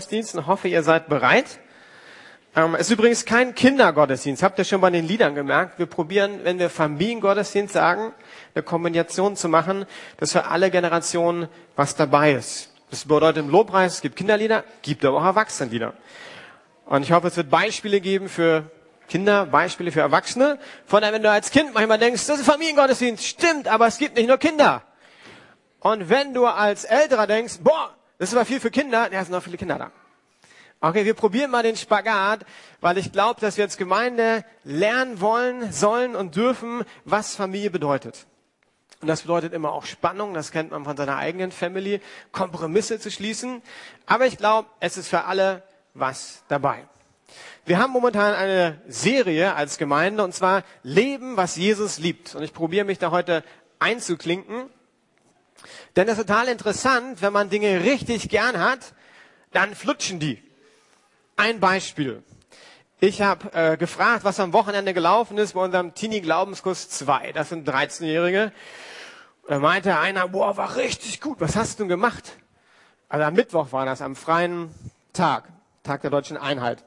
Gottesdienst und hoffe, ihr seid bereit. Ähm, es ist übrigens kein Kindergottesdienst. Habt ihr schon bei den Liedern gemerkt? Wir probieren, wenn wir Familiengottesdienst sagen, eine Kombination zu machen, dass für alle Generationen was dabei ist. Das bedeutet im Lobpreis, es gibt Kinderlieder, gibt aber auch Erwachsenenlieder. Und ich hoffe, es wird Beispiele geben für Kinder, Beispiele für Erwachsene. Von daher, wenn du als Kind manchmal denkst, das ist Familiengottesdienst, stimmt, aber es gibt nicht nur Kinder. Und wenn du als Älterer denkst, boah, das ist aber viel für Kinder, ja, sind noch viele Kinder da. Okay, wir probieren mal den Spagat, weil ich glaube, dass wir als Gemeinde lernen wollen, sollen und dürfen, was Familie bedeutet. Und das bedeutet immer auch Spannung, das kennt man von seiner eigenen Family, Kompromisse zu schließen. Aber ich glaube, es ist für alle was dabei. Wir haben momentan eine Serie als Gemeinde und zwar Leben, was Jesus liebt. Und ich probiere mich da heute einzuklinken. Denn das ist total interessant, wenn man Dinge richtig gern hat, dann flutschen die. Ein Beispiel. Ich habe äh, gefragt, was am Wochenende gelaufen ist bei unserem Teenie-Glaubenskurs 2. Das sind 13-Jährige. Da meinte einer, boah, war richtig gut. Was hast du gemacht? Also am Mittwoch war das, am freien Tag, Tag der deutschen Einheit.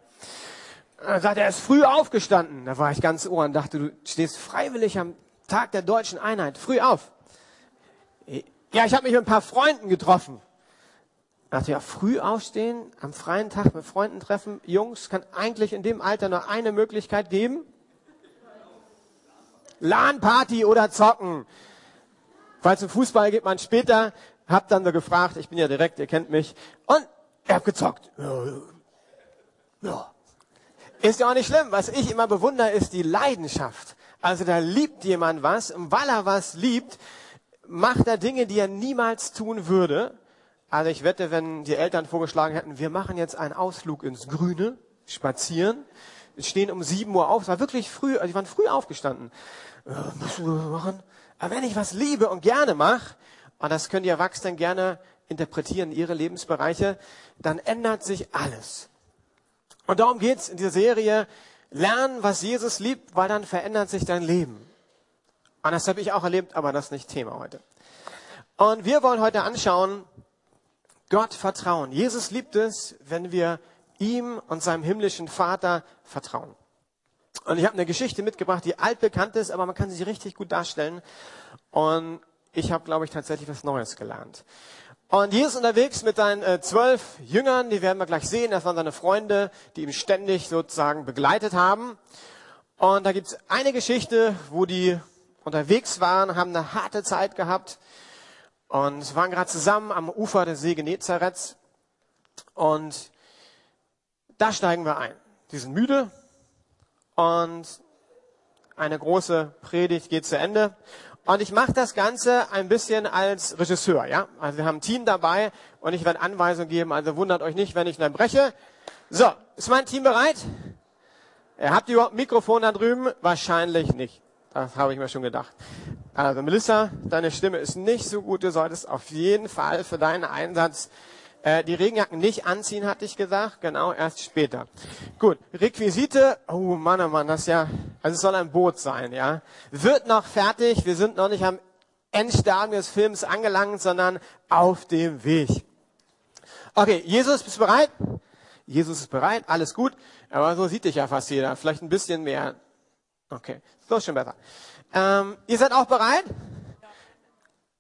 Da sagt er, er ist früh aufgestanden. Da war ich ganz ohr und dachte, du stehst freiwillig am Tag der deutschen Einheit, früh auf. Ja, ich habe mich mit ein paar Freunden getroffen. Da dachte ja, früh aufstehen, am freien Tag mit Freunden treffen. Jungs, kann eigentlich in dem Alter nur eine Möglichkeit geben. LAN-Party oder zocken. Weil zum Fußball geht man später. Hab dann so gefragt, ich bin ja direkt, ihr kennt mich. Und er hat gezockt. Ja. Ist ja auch nicht schlimm. Was ich immer bewundere, ist die Leidenschaft. Also da liebt jemand was und weil er was liebt, macht er Dinge, die er niemals tun würde. Also ich wette, wenn die Eltern vorgeschlagen hätten, wir machen jetzt einen Ausflug ins Grüne, spazieren, stehen um sieben Uhr auf, es war wirklich früh, also die waren früh aufgestanden. Ja, müssen wir machen. Aber wenn ich was liebe und gerne mache, und das können die Erwachsenen gerne interpretieren, ihre Lebensbereiche, dann ändert sich alles. Und darum geht's in dieser Serie, lernen, was Jesus liebt, weil dann verändert sich dein Leben. Und das habe ich auch erlebt, aber das ist nicht Thema heute. Und wir wollen heute anschauen, Gott vertrauen. Jesus liebt es, wenn wir ihm und seinem himmlischen Vater vertrauen. Und ich habe eine Geschichte mitgebracht, die altbekannt ist, aber man kann sie richtig gut darstellen. Und ich habe, glaube ich, tatsächlich was Neues gelernt. Und Jesus unterwegs mit seinen äh, zwölf Jüngern, die werden wir gleich sehen, das waren seine Freunde, die ihn ständig sozusagen begleitet haben. Und da gibt es eine Geschichte, wo die unterwegs waren, haben eine harte Zeit gehabt und waren gerade zusammen am Ufer des See Genezareth. Und da steigen wir ein. Die sind müde und eine große Predigt geht zu Ende. Und ich mache das Ganze ein bisschen als Regisseur, ja. Also wir haben ein Team dabei und ich werde Anweisungen geben. Also wundert euch nicht, wenn ich dann breche. So, ist mein Team bereit? Habt ihr überhaupt ein Mikrofon da drüben? Wahrscheinlich nicht. Das habe ich mir schon gedacht. Also Melissa, deine Stimme ist nicht so gut. Du solltest auf jeden Fall für deinen Einsatz äh, die Regenjacken nicht anziehen, hatte ich gesagt. Genau, erst später. Gut, Requisite. Oh Mann, oh Mann, das ist ja, also es soll ein Boot sein, ja. Wird noch fertig. Wir sind noch nicht am Endstadium des Films angelangt, sondern auf dem Weg. Okay, Jesus, bist du bereit? Jesus ist bereit, alles gut. Aber so sieht dich ja fast jeder. Vielleicht ein bisschen mehr Okay, so ist schon besser. Ähm, ihr seid auch bereit?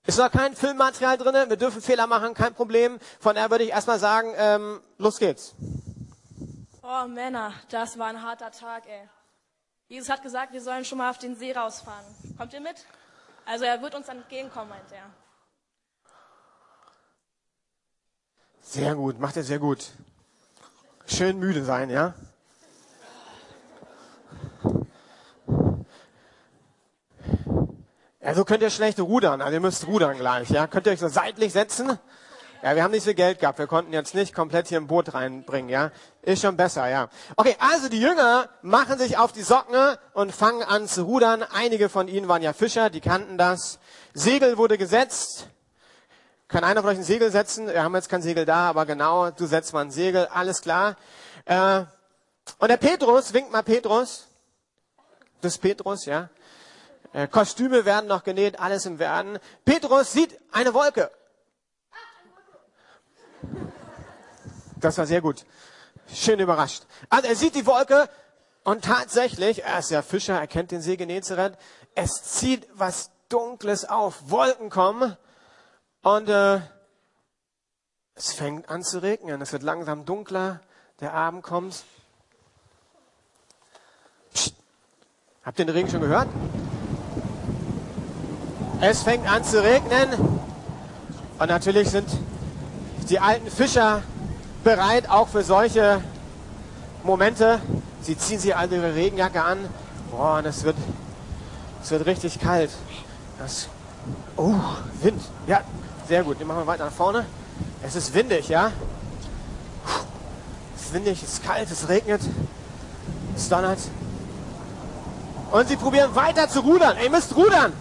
Ist noch kein Filmmaterial drin, wir dürfen Fehler machen, kein Problem. Von daher würde ich erstmal sagen, ähm, los geht's. Oh Männer, das war ein harter Tag, ey. Jesus hat gesagt, wir sollen schon mal auf den See rausfahren. Kommt ihr mit? Also er wird uns entgegenkommen, meint er. Sehr gut, macht er sehr gut. Schön müde sein, ja? Ja, so könnt ihr schlecht rudern. Also ihr müsst rudern gleich. Ja, könnt ihr euch so seitlich setzen? Ja, wir haben nicht viel Geld gehabt. Wir konnten jetzt nicht komplett hier ein Boot reinbringen. Ja, ist schon besser. Ja. Okay, also die Jünger machen sich auf die Socken und fangen an zu rudern. Einige von ihnen waren ja Fischer, die kannten das. Segel wurde gesetzt. Kann einer von euch ein Segel setzen? Wir haben jetzt kein Segel da, aber genau, du setzt mal ein Segel. Alles klar. Äh, und der Petrus, winkt mal Petrus. Das ist Petrus, ja. Äh, Kostüme werden noch genäht, alles im Werden. Petrus sieht eine Wolke. Das war sehr gut. Schön überrascht. Also er sieht die Wolke und tatsächlich, er ist ja Fischer, er kennt den See Genezareth, es zieht was Dunkles auf, Wolken kommen und äh, es fängt an zu regnen, es wird langsam dunkler, der Abend kommt. Psst. Habt ihr den Regen schon gehört? Es fängt an zu regnen und natürlich sind die alten Fischer bereit, auch für solche Momente. Sie ziehen sich also ihre Regenjacke an. Boah, und es wird, es wird richtig kalt. Das, oh, Wind. Ja, sehr gut. Den machen wir weiter nach vorne. Es ist windig, ja. Es ist windig, es ist kalt, es regnet, es donnert. Und sie probieren weiter zu rudern. Ihr müsst rudern.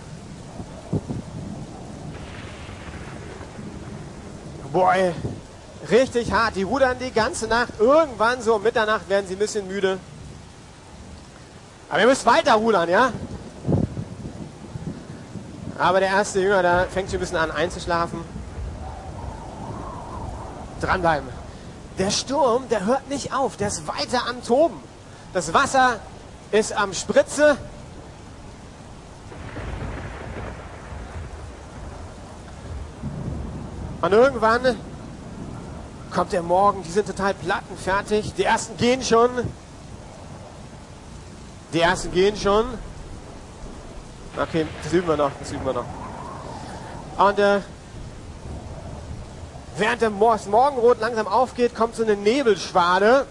Boah, ey. richtig hart. Die rudern die ganze Nacht. Irgendwann so um Mitternacht werden sie ein bisschen müde. Aber ihr müsst weiter rudern, ja? Aber der erste Jünger, da fängt schon ein bisschen an einzuschlafen. Dranbleiben. Der Sturm, der hört nicht auf. Der ist weiter am Toben. Das Wasser ist am Spritze. Und irgendwann kommt der Morgen, die sind total platt und fertig. Die ersten gehen schon. Die ersten gehen schon. Okay, das üben wir noch, das üben wir noch. Und äh, während der Morgenrot langsam aufgeht, kommt so eine Nebelschwade.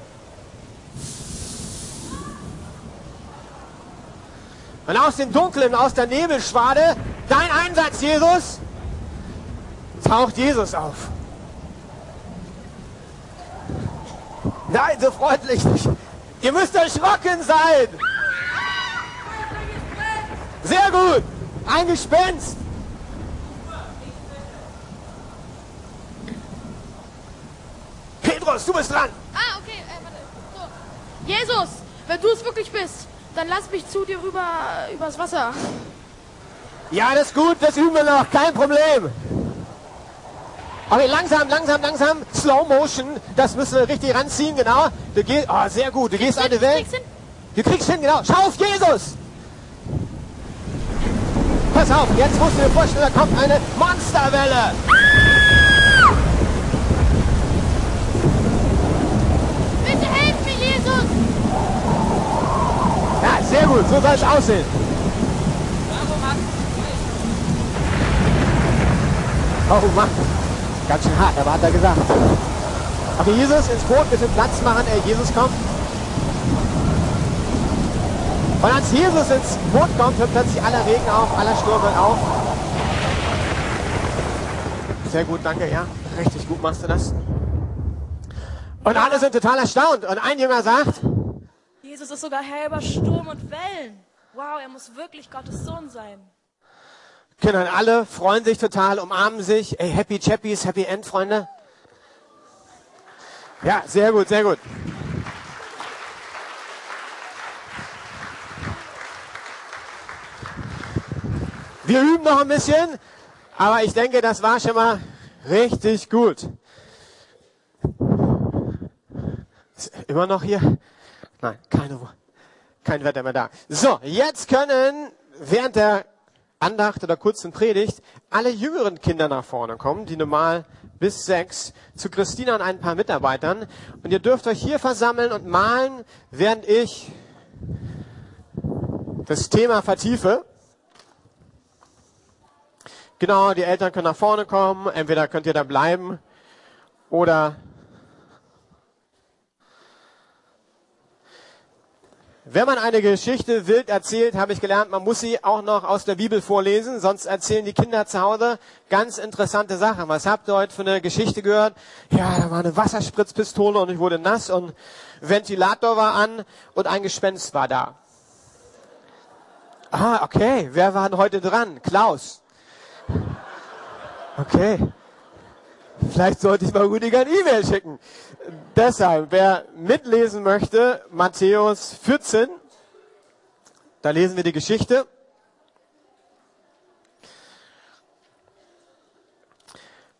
Und aus dem Dunkeln, aus der Nebelschwade, dein Einsatz, Jesus, taucht Jesus auf. Nein, so freundlich nicht. Ihr müsst erschrocken sein. Sehr gut. Ein Gespenst. Petrus, du bist dran. Ah, okay, äh, warte. So. Jesus, wenn du es wirklich bist, dann lass mich zu dir rüber übers Wasser. Ja, das ist gut, das üben wir noch, kein Problem. Okay, langsam, langsam, langsam, Slow Motion, das müssen wir richtig ranziehen, genau. Du gehst, oh, sehr gut, du gehst eine Du Welt. kriegst hin? Du kriegst hin, genau. Schau auf Jesus! Pass auf, jetzt musst du dir vorstellen, da kommt eine Monsterwelle. Bitte hilf mir, Jesus! Ja, sehr gut, so soll es aussehen. Oh Mann, ganz schön hart, aber hat er gesagt. Okay, Jesus ins Boot, bisschen Platz machen, äh, Jesus kommt. Und als Jesus ins Boot kommt, hört plötzlich aller Regen auf, aller Sturm hört auf. Sehr gut, danke, ja. Richtig gut machst du das. Und alle sind total erstaunt. Und ein Jünger sagt, Jesus ist sogar Herr über Sturm und Wellen. Wow, er muss wirklich Gottes Sohn sein. Und alle freuen sich total, umarmen sich. Ey, Happy Chappies, Happy End, Freunde. Ja, sehr gut, sehr gut. Wir üben noch ein bisschen, aber ich denke, das war schon mal richtig gut. Ist immer noch hier? Nein, keine, kein Wetter mehr da. So, jetzt können während der Andacht oder kurzen Predigt alle jüngeren Kinder nach vorne kommen, die normal bis sechs, zu Christina und ein paar Mitarbeitern. Und ihr dürft euch hier versammeln und malen, während ich das Thema vertiefe. Genau, die Eltern können nach vorne kommen, entweder könnt ihr da bleiben oder Wenn man eine Geschichte wild erzählt, habe ich gelernt, man muss sie auch noch aus der Bibel vorlesen, sonst erzählen die Kinder zu Hause ganz interessante Sachen. Was habt ihr heute für eine Geschichte gehört? Ja, da war eine Wasserspritzpistole und ich wurde nass und Ventilator war an und ein Gespenst war da. Ah, okay. Wer war denn heute dran? Klaus. Okay. Vielleicht sollte ich mal Rüdiger ein E-Mail schicken. Deshalb, wer mitlesen möchte, Matthäus 14, da lesen wir die Geschichte.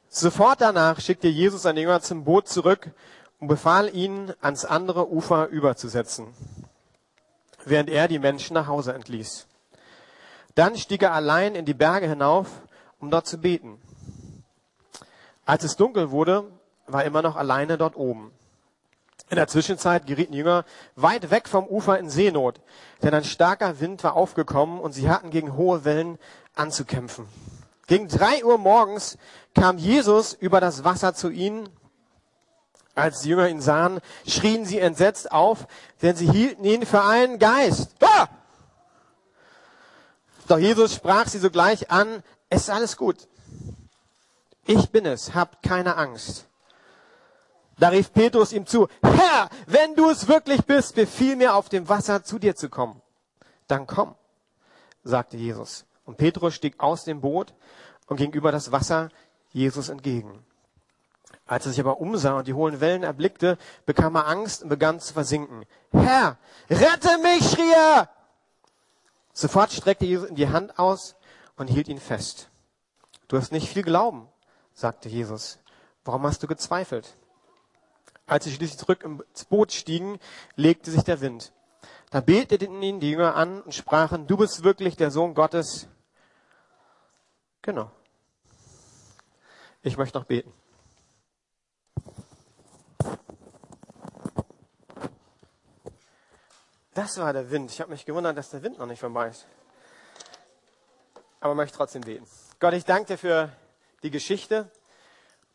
Sofort danach schickte Jesus seine Jünger zum Boot zurück und befahl ihnen, ans andere Ufer überzusetzen, während er die Menschen nach Hause entließ. Dann stieg er allein in die Berge hinauf, um dort zu beten. Als es dunkel wurde, war er immer noch alleine dort oben. In der Zwischenzeit gerieten Jünger weit weg vom Ufer in Seenot, denn ein starker Wind war aufgekommen und sie hatten gegen hohe Wellen anzukämpfen. Gegen drei Uhr morgens kam Jesus über das Wasser zu ihnen. Als die Jünger ihn sahen, schrien sie entsetzt auf, denn sie hielten ihn für einen Geist. Ah! Doch Jesus sprach sie sogleich an, es ist alles gut. Ich bin es, habt keine Angst. Da rief Petrus ihm zu, Herr, wenn du es wirklich bist, befiehl mir auf dem Wasser zu dir zu kommen. Dann komm, sagte Jesus. Und Petrus stieg aus dem Boot und ging über das Wasser Jesus entgegen. Als er sich aber umsah und die hohen Wellen erblickte, bekam er Angst und begann zu versinken. Herr, rette mich, schrie er. Sofort streckte Jesus ihm die Hand aus und hielt ihn fest. Du hast nicht viel Glauben, sagte Jesus. Warum hast du gezweifelt? Als sie schließlich zurück ins Boot stiegen, legte sich der Wind. Da beteten ihn die Jünger an und sprachen, du bist wirklich der Sohn Gottes. Genau. Ich möchte noch beten. Das war der Wind. Ich habe mich gewundert, dass der Wind noch nicht vorbei ist. Aber möchte trotzdem beten. Gott, ich danke dir für die Geschichte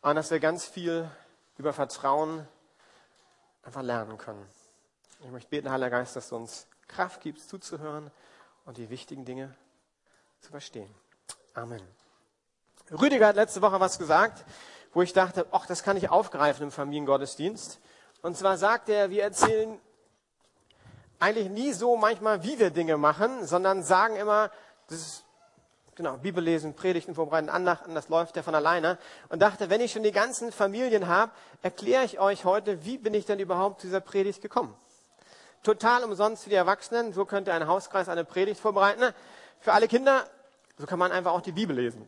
und dass wir ganz viel über Vertrauen einfach lernen können. Ich möchte beten, Heiliger Geist, dass du uns Kraft gibst, zuzuhören und die wichtigen Dinge zu verstehen. Amen. Rüdiger hat letzte Woche was gesagt, wo ich dachte, ach, das kann ich aufgreifen im Familiengottesdienst. Und zwar sagt er, wir erzählen eigentlich nie so manchmal, wie wir Dinge machen, sondern sagen immer, das ist Genau, Bibel lesen, Predigten vorbereiten, Andachten, das läuft ja von alleine. Und dachte, wenn ich schon die ganzen Familien habe, erkläre ich euch heute, wie bin ich denn überhaupt zu dieser Predigt gekommen. Total umsonst für die Erwachsenen, so könnte ein Hauskreis eine Predigt vorbereiten. Für alle Kinder, so kann man einfach auch die Bibel lesen.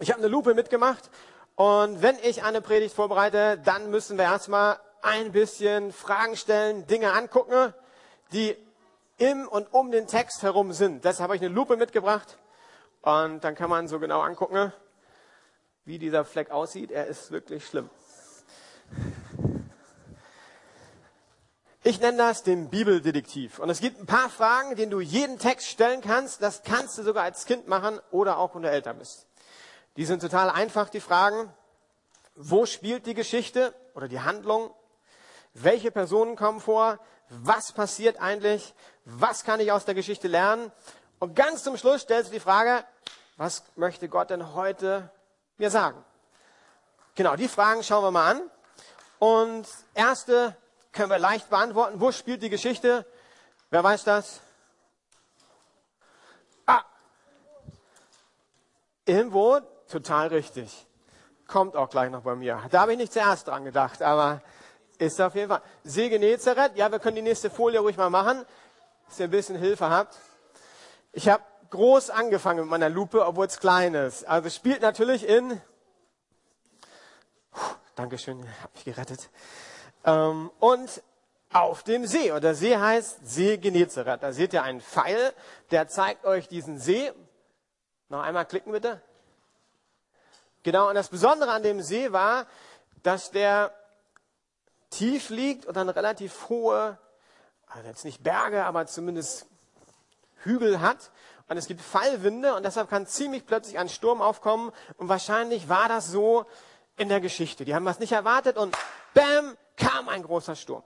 Ich habe eine Lupe mitgemacht und wenn ich eine Predigt vorbereite, dann müssen wir erstmal ein bisschen Fragen stellen, Dinge angucken, die im und um den Text herum sind. Deshalb habe ich eine Lupe mitgebracht und dann kann man so genau angucken, wie dieser Fleck aussieht. Er ist wirklich schlimm. Ich nenne das den Bibeldetektiv. Und es gibt ein paar Fragen, denen du jeden Text stellen kannst. Das kannst du sogar als Kind machen oder auch, wenn du älter bist. Die sind total einfach, die Fragen. Wo spielt die Geschichte oder die Handlung? Welche Personen kommen vor? Was passiert eigentlich? Was kann ich aus der Geschichte lernen? Und ganz zum Schluss stellst du die Frage, was möchte Gott denn heute mir sagen? Genau, die Fragen schauen wir mal an. Und erste können wir leicht beantworten. Wo spielt die Geschichte? Wer weiß das? Ah, irgendwo, total richtig. Kommt auch gleich noch bei mir. Da habe ich nicht zuerst dran gedacht, aber ist auf jeden Fall. See Genezareth, ja, wir können die nächste Folie ruhig mal machen, dass ihr ein bisschen Hilfe habt. Ich habe groß angefangen mit meiner Lupe, obwohl es klein ist. Also spielt natürlich in. Puh, Dankeschön, hab mich gerettet. Ähm, und auf dem See. Und der See heißt See Genezareth. Da seht ihr einen Pfeil, der zeigt euch diesen See. Noch einmal klicken bitte. Genau, und das Besondere an dem See war, dass der tief liegt und dann relativ hohe, also jetzt nicht Berge, aber zumindest Hügel hat und es gibt Fallwinde und deshalb kann ziemlich plötzlich ein Sturm aufkommen und wahrscheinlich war das so in der Geschichte. Die haben was nicht erwartet und bam, kam ein großer Sturm.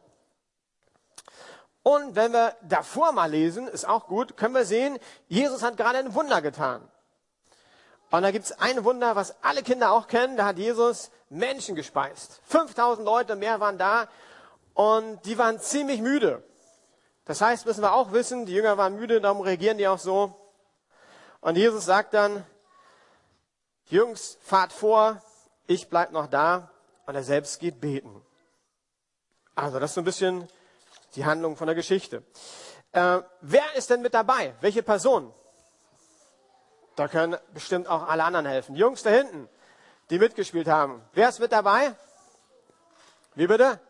Und wenn wir davor mal lesen, ist auch gut, können wir sehen, Jesus hat gerade ein Wunder getan. Und da gibt es ein Wunder, was alle Kinder auch kennen, da hat Jesus Menschen gespeist. 5000 Leute mehr waren da und die waren ziemlich müde. Das heißt, müssen wir auch wissen, die Jünger waren müde, darum reagieren die auch so. Und Jesus sagt dann, Jungs, fahrt vor, ich bleib noch da und er selbst geht beten. Also das ist so ein bisschen die Handlung von der Geschichte. Äh, wer ist denn mit dabei? Welche Person? Da können bestimmt auch alle anderen helfen. Jungs da hinten, die mitgespielt haben. Wer ist mit dabei? Wie bitte?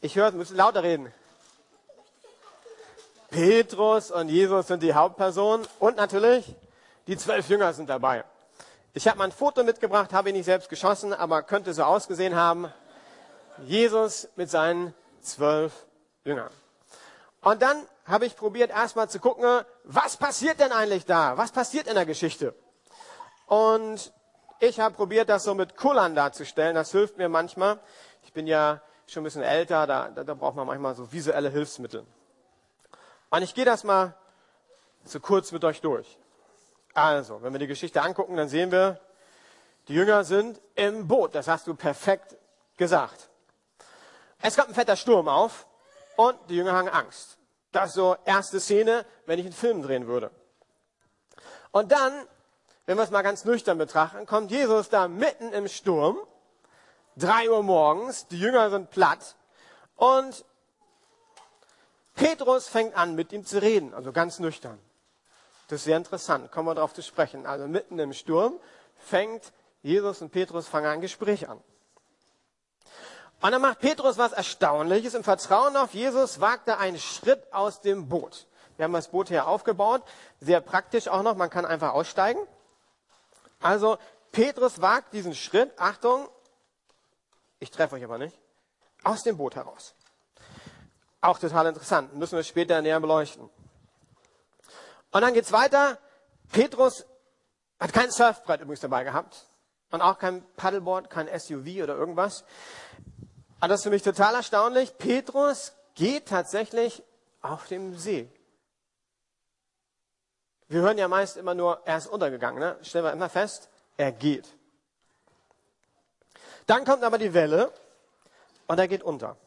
Ich höre, müssen lauter reden. Petrus und Jesus sind die Hauptpersonen und natürlich die zwölf Jünger sind dabei. Ich habe mal ein Foto mitgebracht, habe ihn nicht selbst geschossen, aber könnte so ausgesehen haben. Jesus mit seinen zwölf Jüngern. Und dann habe ich probiert, erstmal zu gucken, was passiert denn eigentlich da? Was passiert in der Geschichte? Und ich habe probiert, das so mit Kullern darzustellen. Das hilft mir manchmal. Ich bin ja schon ein bisschen älter, da, da, da braucht man manchmal so visuelle Hilfsmittel. Und ich gehe das mal so kurz mit euch durch. Also, wenn wir die Geschichte angucken, dann sehen wir, die Jünger sind im Boot. Das hast du perfekt gesagt. Es kommt ein fetter Sturm auf und die Jünger haben Angst. Das ist so erste Szene, wenn ich einen Film drehen würde. Und dann, wenn wir es mal ganz nüchtern betrachten, kommt Jesus da mitten im Sturm, drei Uhr morgens, die Jünger sind platt und Petrus fängt an, mit ihm zu reden, also ganz nüchtern. Das ist sehr interessant, kommen wir darauf zu sprechen. Also mitten im Sturm fängt Jesus und Petrus fangen ein Gespräch an. Und dann macht Petrus was Erstaunliches. Im Vertrauen auf Jesus wagt er einen Schritt aus dem Boot. Wir haben das Boot hier aufgebaut. Sehr praktisch auch noch. Man kann einfach aussteigen. Also Petrus wagt diesen Schritt. Achtung. Ich treffe euch aber nicht. Aus dem Boot heraus. Auch total interessant. Müssen wir später näher beleuchten. Und dann geht's weiter. Petrus hat kein Surfbrett übrigens dabei gehabt. Und auch kein Paddleboard, kein SUV oder irgendwas. Aber das ist für mich total erstaunlich. Petrus geht tatsächlich auf dem See. Wir hören ja meist immer nur, er ist untergegangen. Ne? Stellen wir immer fest, er geht. Dann kommt aber die Welle und er geht unter.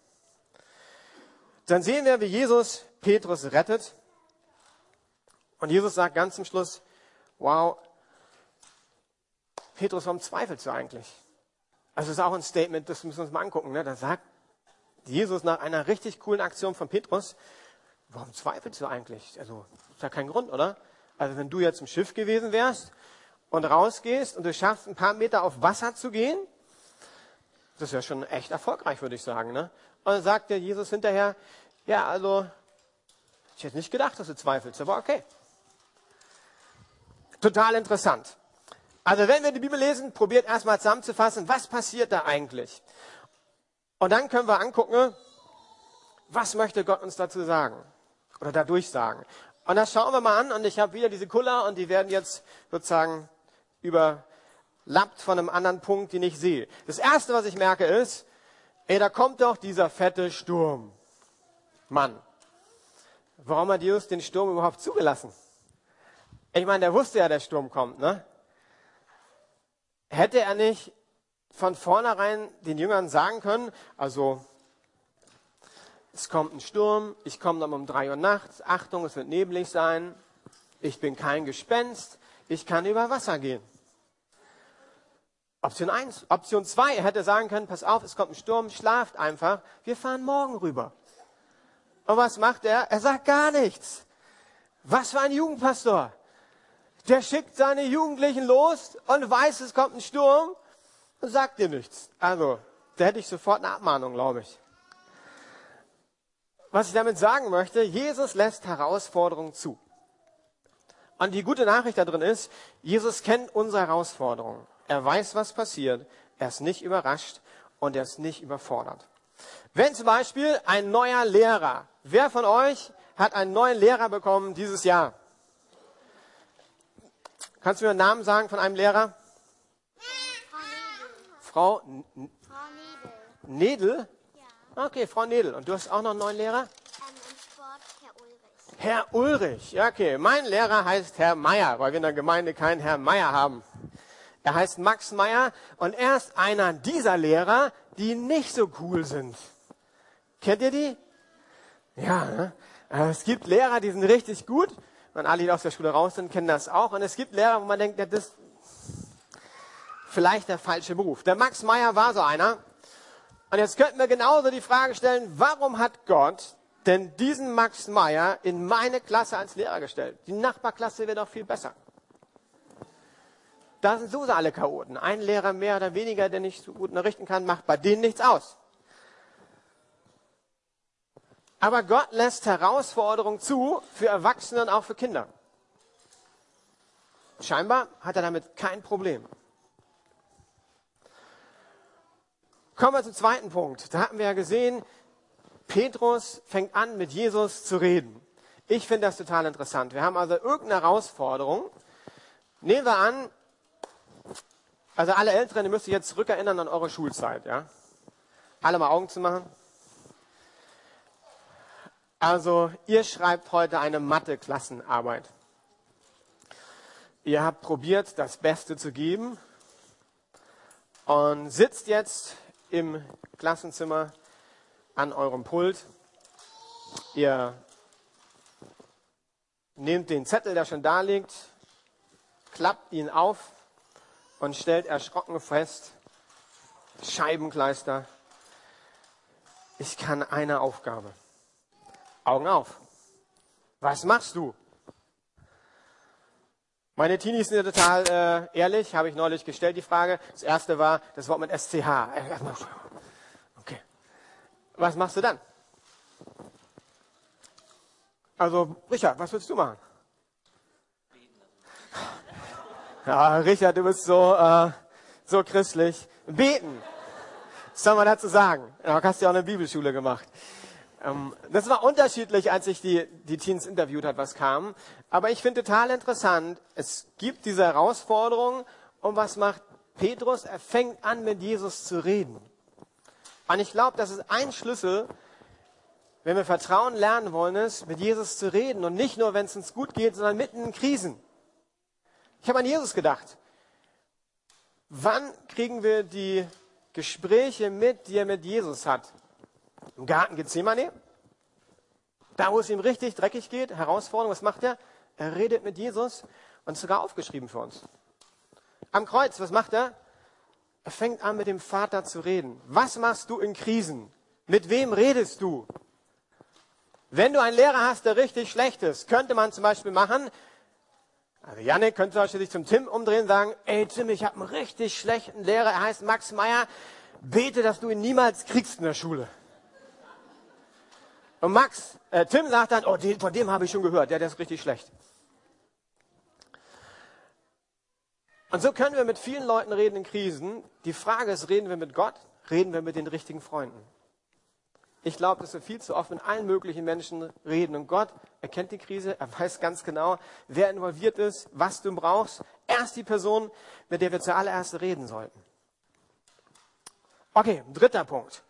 Dann sehen wir, wie Jesus Petrus rettet. Und Jesus sagt ganz zum Schluss, wow, Petrus, warum zweifelst du eigentlich? Also das ist auch ein Statement, das müssen wir uns mal angucken. Ne? Da sagt Jesus nach einer richtig coolen Aktion von Petrus, warum zweifelst du eigentlich? Also ist ja kein Grund, oder? Also wenn du jetzt im Schiff gewesen wärst und rausgehst und du schaffst ein paar Meter auf Wasser zu gehen, das ist ja schon echt erfolgreich, würde ich sagen. Ne? Und dann sagt der Jesus hinterher, ja, also ich hätte nicht gedacht, dass du zweifelst, aber okay. Total interessant. Also wenn wir die Bibel lesen, probiert erstmal zusammenzufassen, was passiert da eigentlich? Und dann können wir angucken, was möchte Gott uns dazu sagen oder dadurch sagen. Und das schauen wir mal an und ich habe wieder diese Kuller und die werden jetzt sozusagen überlappt von einem anderen Punkt, den ich sehe. Das erste, was ich merke, ist, ey, da kommt doch dieser fette Sturm. Mann, warum hat Jesus den Sturm überhaupt zugelassen? Ich meine, der wusste ja, der Sturm kommt, ne? hätte er nicht von vornherein den Jüngern sagen können, also es kommt ein Sturm, ich komme dann um drei Uhr nachts, Achtung, es wird neblig sein, ich bin kein Gespenst, ich kann über Wasser gehen. Option 1. Option 2, er hätte sagen können, pass auf, es kommt ein Sturm, schlaft einfach, wir fahren morgen rüber. Und was macht er? Er sagt gar nichts. Was für ein Jugendpastor der schickt seine Jugendlichen los und weiß, es kommt ein Sturm und sagt dir nichts. Also, da hätte ich sofort eine Abmahnung, glaube ich. Was ich damit sagen möchte, Jesus lässt Herausforderungen zu. Und die gute Nachricht da drin ist, Jesus kennt unsere Herausforderungen. Er weiß, was passiert. Er ist nicht überrascht und er ist nicht überfordert. Wenn zum Beispiel ein neuer Lehrer, wer von euch hat einen neuen Lehrer bekommen dieses Jahr? Kannst du mir einen Namen sagen von einem Lehrer? Frau Nedel. Frau, N Frau Nedel. Nedel? Ja. Okay, Frau Nedel. Und du hast auch noch einen neuen Lehrer? Ähm. Herr Ulrich, ja, okay. Mein Lehrer heißt Herr Meier, weil wir in der Gemeinde keinen Herr Meier haben. Er heißt Max Meier und er ist einer dieser Lehrer, die nicht so cool sind. Kennt ihr die? Ja, ne? Äh, es gibt Lehrer, die sind richtig gut und alle, die aus der Schule raus sind, kennen das auch. Und es gibt Lehrer, wo man denkt, das ist vielleicht der falsche Beruf. Der Max Meyer war so einer. Und jetzt könnten wir genauso die Frage stellen, warum hat Gott denn diesen Max Meyer in meine Klasse als Lehrer gestellt? Die Nachbarklasse wäre doch viel besser. Da sind sowieso alle Chaoten. Ein Lehrer mehr oder weniger, der nicht so gut unterrichten kann, macht bei denen nichts aus. Aber Gott lässt Herausforderungen zu für Erwachsene und auch für Kinder. Scheinbar hat er damit kein Problem. Kommen wir zum zweiten Punkt. Da hatten wir ja gesehen, Petrus fängt an, mit Jesus zu reden. Ich finde das total interessant. Wir haben also irgendeine Herausforderung. Nehmen wir an, also alle Älteren, ihr müsst euch jetzt zurückerinnern an eure Schulzeit, ja? Alle mal Augen zu machen. Also, ihr schreibt heute eine Mathe-Klassenarbeit. Ihr habt probiert, das Beste zu geben und sitzt jetzt im Klassenzimmer an eurem Pult. Ihr nehmt den Zettel, der schon da liegt, klappt ihn auf und stellt erschrocken fest, Scheibenkleister, ich kann eine Aufgabe. Augen auf. Was machst du? Meine Teenies sind ja total äh, ehrlich, habe ich neulich gestellt, die Frage. Das erste war das Wort mit SCH. Okay. Was machst du dann? Also, Richard, was würdest du machen? Ja, Richard, du bist so, äh, so christlich. Beten. Was soll man dazu sagen? Du hast ja auch eine Bibelschule gemacht. Ähm, das war unterschiedlich, als ich die, die Teens interviewt hat, was kam. Aber ich finde total interessant, es gibt diese Herausforderung. Und was macht Petrus? Er fängt an, mit Jesus zu reden. Und ich glaube, das ist ein Schlüssel, wenn wir Vertrauen lernen wollen, ist, mit Jesus zu reden. Und nicht nur, wenn es uns gut geht, sondern mitten in Krisen. Ich habe an Jesus gedacht. Wann kriegen wir die Gespräche mit, die er mit Jesus hat? Im Garten Gethsemane? Da, wo es ihm richtig dreckig geht, Herausforderung, was macht er? Er redet mit Jesus und ist sogar aufgeschrieben für uns. Am Kreuz, was macht er? Er fängt an, mit dem Vater zu reden. Was machst du in Krisen? Mit wem redest du? Wenn du einen Lehrer hast, der richtig schlecht ist, könnte man zum Beispiel machen, also Janik könnte sich zum Tim umdrehen und sagen, ey Tim, ich habe einen richtig schlechten Lehrer, er heißt Max Meyer, bete, dass du ihn niemals kriegst in der Schule. Und Max, äh, Tim sagt dann, oh, den, von dem habe ich schon gehört, ja, der ist richtig schlecht. Und so können wir mit vielen Leuten reden in Krisen. Die Frage ist, reden wir mit Gott? Reden wir mit den richtigen Freunden? Ich glaube, dass wir viel zu oft mit allen möglichen Menschen reden. Und Gott erkennt die Krise, er weiß ganz genau, wer involviert ist, was du brauchst. Er ist die Person, mit der wir zuallererst reden sollten. Okay, dritter Punkt.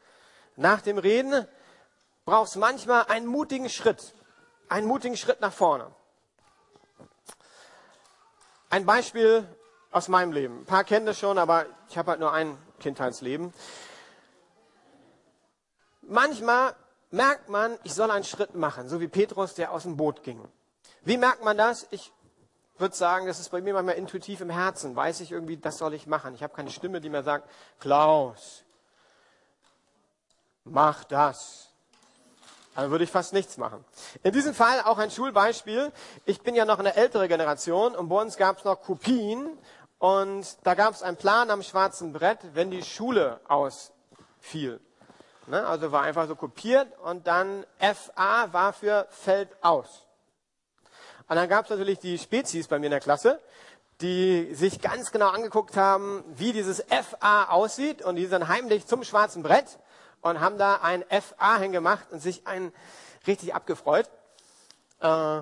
Nach dem Reden brauchst du manchmal einen mutigen Schritt. Einen mutigen Schritt nach vorne. Ein Beispiel aus meinem Leben. Ein paar kennen das schon, aber ich habe halt nur ein Kindheitsleben. Manchmal merkt man, ich soll einen Schritt machen, so wie Petrus, der aus dem Boot ging. Wie merkt man das? Ich würde sagen, das ist bei mir manchmal intuitiv im Herzen. Weiß ich irgendwie, das soll ich machen. Ich habe keine Stimme, die mir sagt, Klaus, mach das. Dann würde ich fast nichts machen. In diesem Fall auch ein Schulbeispiel. Ich bin ja noch eine ältere Generation und bei uns gab es noch Kopien und da gab es einen Plan am schwarzen Brett, wenn die Schule ausfiel. Ne? Also war einfach so kopiert und dann FA war für Feld aus. Und dann gab es natürlich die Spezies bei mir in der Klasse, die sich ganz genau angeguckt haben, wie dieses FA aussieht und die sind heimlich zum schwarzen Brett und haben da ein FA hingemacht und sich einen richtig abgefreut. Äh,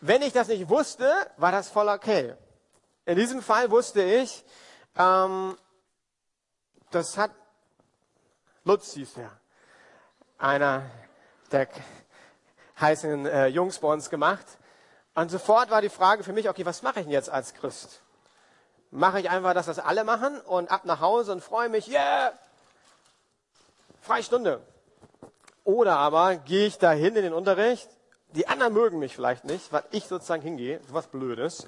wenn ich das nicht wusste, war das voll okay. In diesem Fall wusste ich, ähm, das hat Lutz hieß der. Einer der heißen äh, Jungs bei uns gemacht. Und sofort war die Frage für mich, okay, was mache ich denn jetzt als Christ? Mache ich einfach, dass das alle machen und ab nach Hause und freue mich, yeah, Freistunde. Oder aber gehe ich dahin in den Unterricht, die anderen mögen mich vielleicht nicht, weil ich sozusagen hingehe, sowas Blödes.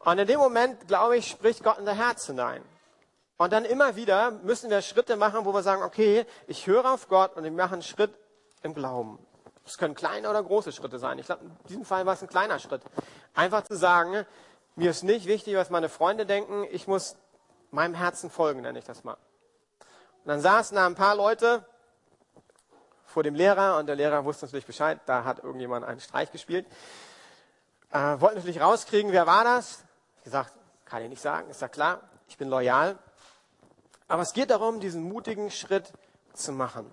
Und in dem Moment, glaube ich, spricht Gott in der Herz hinein. Und dann immer wieder müssen wir Schritte machen, wo wir sagen, okay, ich höre auf Gott und ich mache einen Schritt im Glauben. Es können kleine oder große Schritte sein. Ich glaube, in diesem Fall war es ein kleiner Schritt. Einfach zu sagen, mir ist nicht wichtig, was meine Freunde denken, ich muss meinem Herzen folgen, nenne ich das mal. Und dann saßen da ein paar Leute vor dem Lehrer und der Lehrer wusste natürlich Bescheid, da hat irgendjemand einen Streich gespielt. Äh, wollten natürlich rauskriegen, wer war das? Ich gesagt, kann ich nicht sagen, ist ja klar, ich bin loyal. Aber es geht darum, diesen mutigen Schritt zu machen.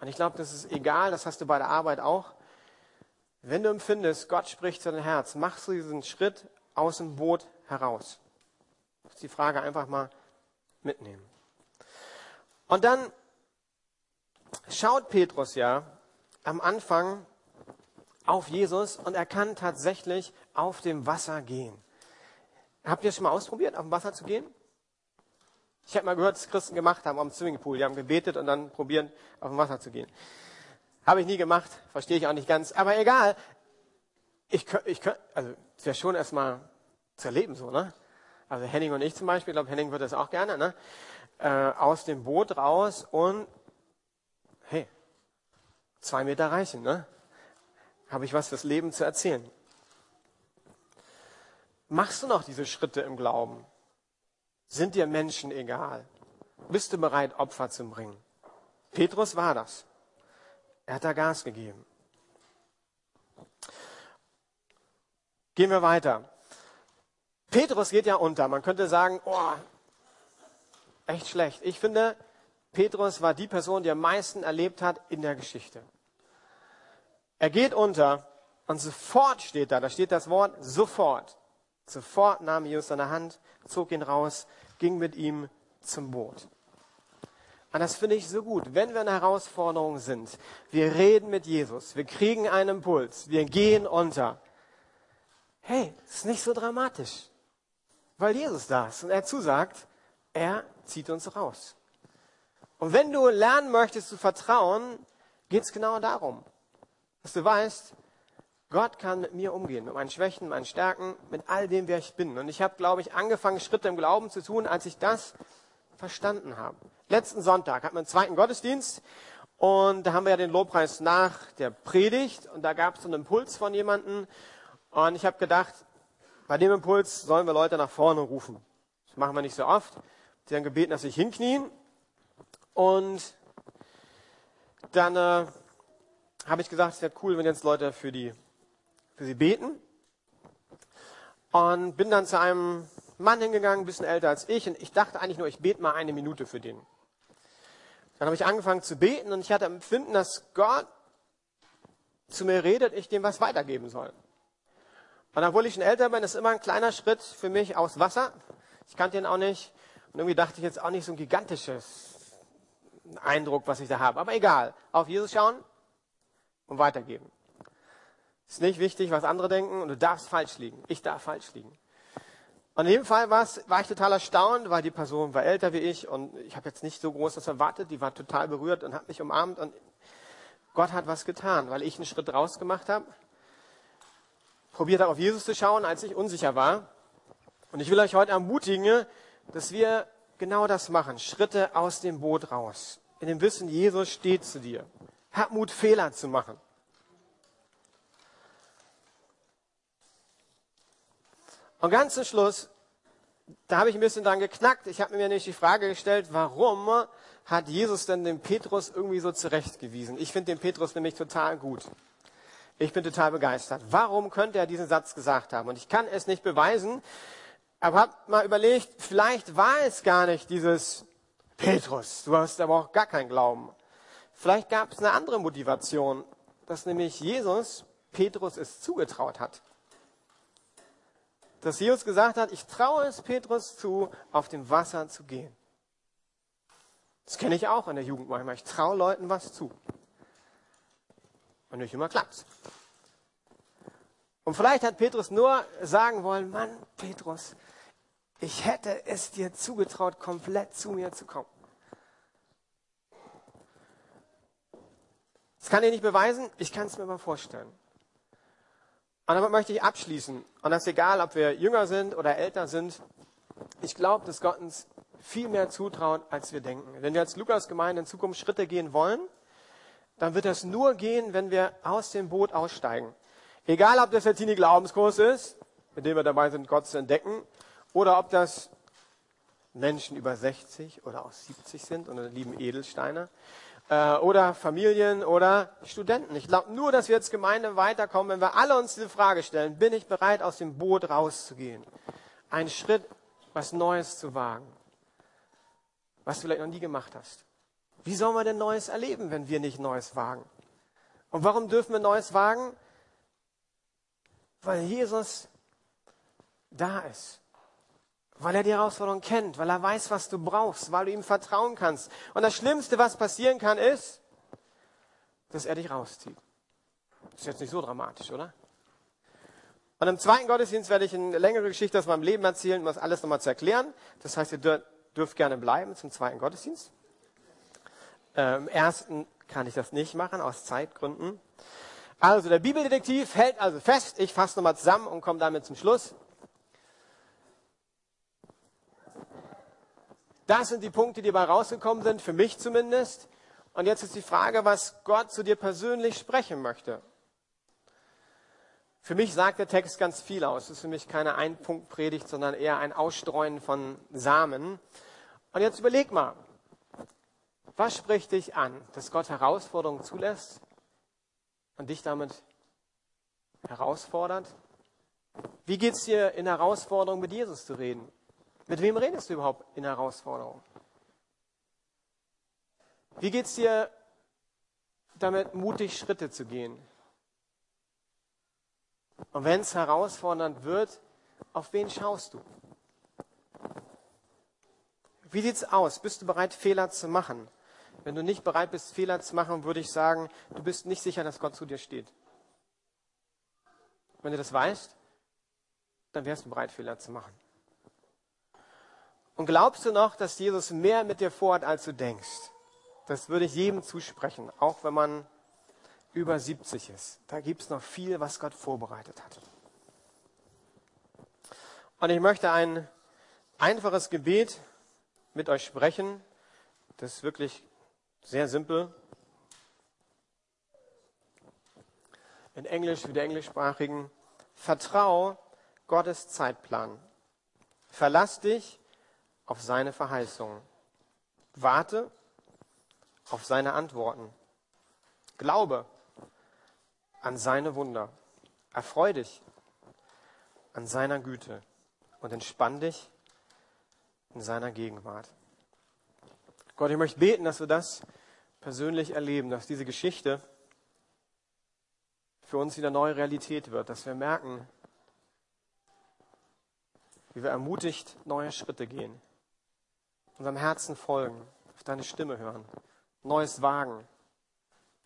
Und ich glaube, das ist egal, das hast du bei der Arbeit auch. Wenn du empfindest, Gott spricht zu deinem Herz, machst du diesen Schritt aus dem Boot heraus. Das ist die Frage einfach mal mitnehmen. Und dann schaut Petrus ja am Anfang auf Jesus und er kann tatsächlich auf dem Wasser gehen. Habt ihr schon mal ausprobiert, auf dem Wasser zu gehen? Ich habe mal gehört, dass Christen gemacht haben am Swimmingpool. Die haben gebetet und dann probieren, auf dem Wasser zu gehen. Habe ich nie gemacht, verstehe ich auch nicht ganz. Aber egal. Ich, ich, also, es wäre schon erstmal zu erleben so, ne? Also Henning und ich zum Beispiel, ich glaube, Henning würde das auch gerne, ne? Äh, aus dem Boot raus und hey, zwei Meter reichen, ne? Habe ich was fürs Leben zu erzählen. Machst du noch diese Schritte im Glauben? Sind dir Menschen egal? Bist du bereit, Opfer zu bringen? Petrus war das. Er hat da Gas gegeben. Gehen wir weiter. Petrus geht ja unter. Man könnte sagen, oh, echt schlecht. Ich finde, Petrus war die Person, die am meisten erlebt hat in der Geschichte. Er geht unter und sofort steht da, da steht das Wort sofort. Sofort nahm Jesus seine Hand, zog ihn raus, ging mit ihm zum Boot. Und das finde ich so gut. Wenn wir in Herausforderungen sind, wir reden mit Jesus, wir kriegen einen Impuls, wir gehen unter. Hey, ist nicht so dramatisch, weil Jesus da ist und er zusagt, er zieht uns raus. Und wenn du lernen möchtest zu vertrauen, geht es genau darum, dass du weißt, Gott kann mit mir umgehen, mit meinen Schwächen, meinen Stärken, mit all dem, wer ich bin. Und ich habe, glaube ich, angefangen, Schritte im Glauben zu tun, als ich das verstanden habe. Letzten Sonntag hatten wir einen zweiten Gottesdienst und da haben wir ja den Lobpreis nach der Predigt und da gab es so einen Impuls von jemandem und ich habe gedacht, bei dem Impuls sollen wir Leute nach vorne rufen. Das machen wir nicht so oft. Sie haben gebeten, dass sie hinknien und dann äh, habe ich gesagt, es wäre cool, wenn jetzt Leute für die für sie beten. Und bin dann zu einem Mann hingegangen, ein bisschen älter als ich, und ich dachte eigentlich nur, ich bete mal eine Minute für den. Dann habe ich angefangen zu beten und ich hatte empfinden, dass Gott zu mir redet, ich dem was weitergeben soll. Und obwohl ich schon älter bin, ist immer ein kleiner Schritt für mich aus Wasser. Ich kannte ihn auch nicht. Und irgendwie dachte ich jetzt auch nicht so ein gigantisches Eindruck, was ich da habe. Aber egal. Auf Jesus schauen und weitergeben. Ist nicht wichtig, was andere denken und du darfst falsch liegen. Ich darf falsch liegen. Und in dem Fall war ich total erstaunt, weil die Person war älter wie ich und ich habe jetzt nicht so groß das erwartet. Die war total berührt und hat mich umarmt und Gott hat was getan, weil ich einen Schritt rausgemacht habe. Probiert habe, auf Jesus zu schauen, als ich unsicher war. Und ich will euch heute ermutigen, dass wir genau das machen. Schritte aus dem Boot raus. In dem Wissen, Jesus steht zu dir. Hab Mut, Fehler zu machen. Und ganz zum Schluss, da habe ich ein bisschen dran geknackt. Ich habe mir nämlich die Frage gestellt, warum hat Jesus denn den Petrus irgendwie so zurechtgewiesen? Ich finde den Petrus nämlich total gut. Ich bin total begeistert. Warum könnte er diesen Satz gesagt haben? Und ich kann es nicht beweisen, aber habe mal überlegt, vielleicht war es gar nicht dieses Petrus, du hast aber auch gar keinen Glauben. Vielleicht gab es eine andere Motivation, dass nämlich Jesus Petrus es zugetraut hat dass Jesus gesagt hat, ich traue es Petrus zu, auf dem Wasser zu gehen. Das kenne ich auch in der Jugend manchmal. Ich traue Leuten was zu. Und nicht immer klappt's. Und vielleicht hat Petrus nur sagen wollen, Mann, Petrus, ich hätte es dir zugetraut, komplett zu mir zu kommen. Das kann ich nicht beweisen, ich kann es mir mal vorstellen. Und damit möchte ich abschließen. Und das ist egal, ob wir jünger sind oder älter sind. Ich glaube, dass Gott uns viel mehr zutraut, als wir denken. Wenn wir als Lukas-Gemeinde in Zukunft Schritte gehen wollen, dann wird das nur gehen, wenn wir aus dem Boot aussteigen. Egal, ob das der Teenie Glaubenskurs ist, mit dem wir dabei sind, Gott zu entdecken, oder ob das Menschen über 60 oder auch 70 sind und lieben Edelsteine, äh, oder Familien oder Studenten. Ich glaube nur, dass wir als Gemeinde weiterkommen, wenn wir alle uns diese Frage stellen, bin ich bereit, aus dem Boot rauszugehen? Einen Schritt, was Neues zu wagen, was du vielleicht noch nie gemacht hast. Wie sollen wir denn Neues erleben, wenn wir nicht Neues wagen? Und warum dürfen wir Neues wagen? Weil Jesus da ist. Weil er die Herausforderung kennt, weil er weiß, was du brauchst, weil du ihm vertrauen kannst. Und das Schlimmste, was passieren kann, ist, dass er dich rauszieht. Das ist jetzt nicht so dramatisch, oder? Und im zweiten Gottesdienst werde ich eine längere Geschichte aus meinem Leben erzählen, um das alles nochmal zu erklären. Das heißt, ihr dürft gerne bleiben zum zweiten Gottesdienst. Äh, Im ersten kann ich das nicht machen, aus Zeitgründen. Also, der Bibeldetektiv hält also fest, ich fasse nochmal zusammen und komme damit zum Schluss. Das sind die Punkte, die dabei rausgekommen sind, für mich zumindest. Und jetzt ist die Frage, was Gott zu dir persönlich sprechen möchte. Für mich sagt der Text ganz viel aus. Es ist für mich keine Ein-Punkt-Predigt, sondern eher ein Ausstreuen von Samen. Und jetzt überleg mal, was spricht dich an, dass Gott Herausforderungen zulässt und dich damit herausfordert? Wie geht es dir in Herausforderungen mit Jesus zu reden? Mit wem redest du überhaupt in Herausforderungen? Wie geht es dir damit, mutig Schritte zu gehen? Und wenn es herausfordernd wird, auf wen schaust du? Wie sieht's aus? Bist du bereit, Fehler zu machen? Wenn du nicht bereit bist, Fehler zu machen, würde ich sagen, du bist nicht sicher, dass Gott zu dir steht. Wenn du das weißt, dann wärst du bereit, Fehler zu machen. Und glaubst du noch, dass Jesus mehr mit dir vorhat, als du denkst? Das würde ich jedem zusprechen, auch wenn man über 70 ist. Da gibt es noch viel, was Gott vorbereitet hat. Und ich möchte ein einfaches Gebet mit euch sprechen. Das ist wirklich sehr simpel. In Englisch für die Englischsprachigen. Vertrau Gottes Zeitplan. Verlass dich auf seine Verheißungen. Warte auf seine Antworten. Glaube an seine Wunder. Erfreu dich an seiner Güte und entspann dich in seiner Gegenwart. Gott, ich möchte beten, dass wir das persönlich erleben, dass diese Geschichte für uns wieder neue Realität wird, dass wir merken, wie wir ermutigt neue Schritte gehen unserem Herzen folgen, auf deine Stimme hören, Neues wagen,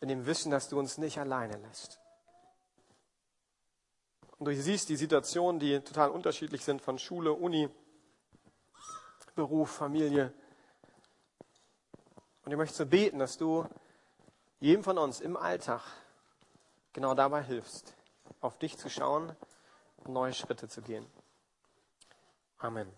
in dem Wissen, dass du uns nicht alleine lässt. Und du siehst die Situationen, die total unterschiedlich sind von Schule, Uni, Beruf, Familie. Und ich möchte so beten, dass du jedem von uns im Alltag genau dabei hilfst, auf dich zu schauen und neue Schritte zu gehen. Amen.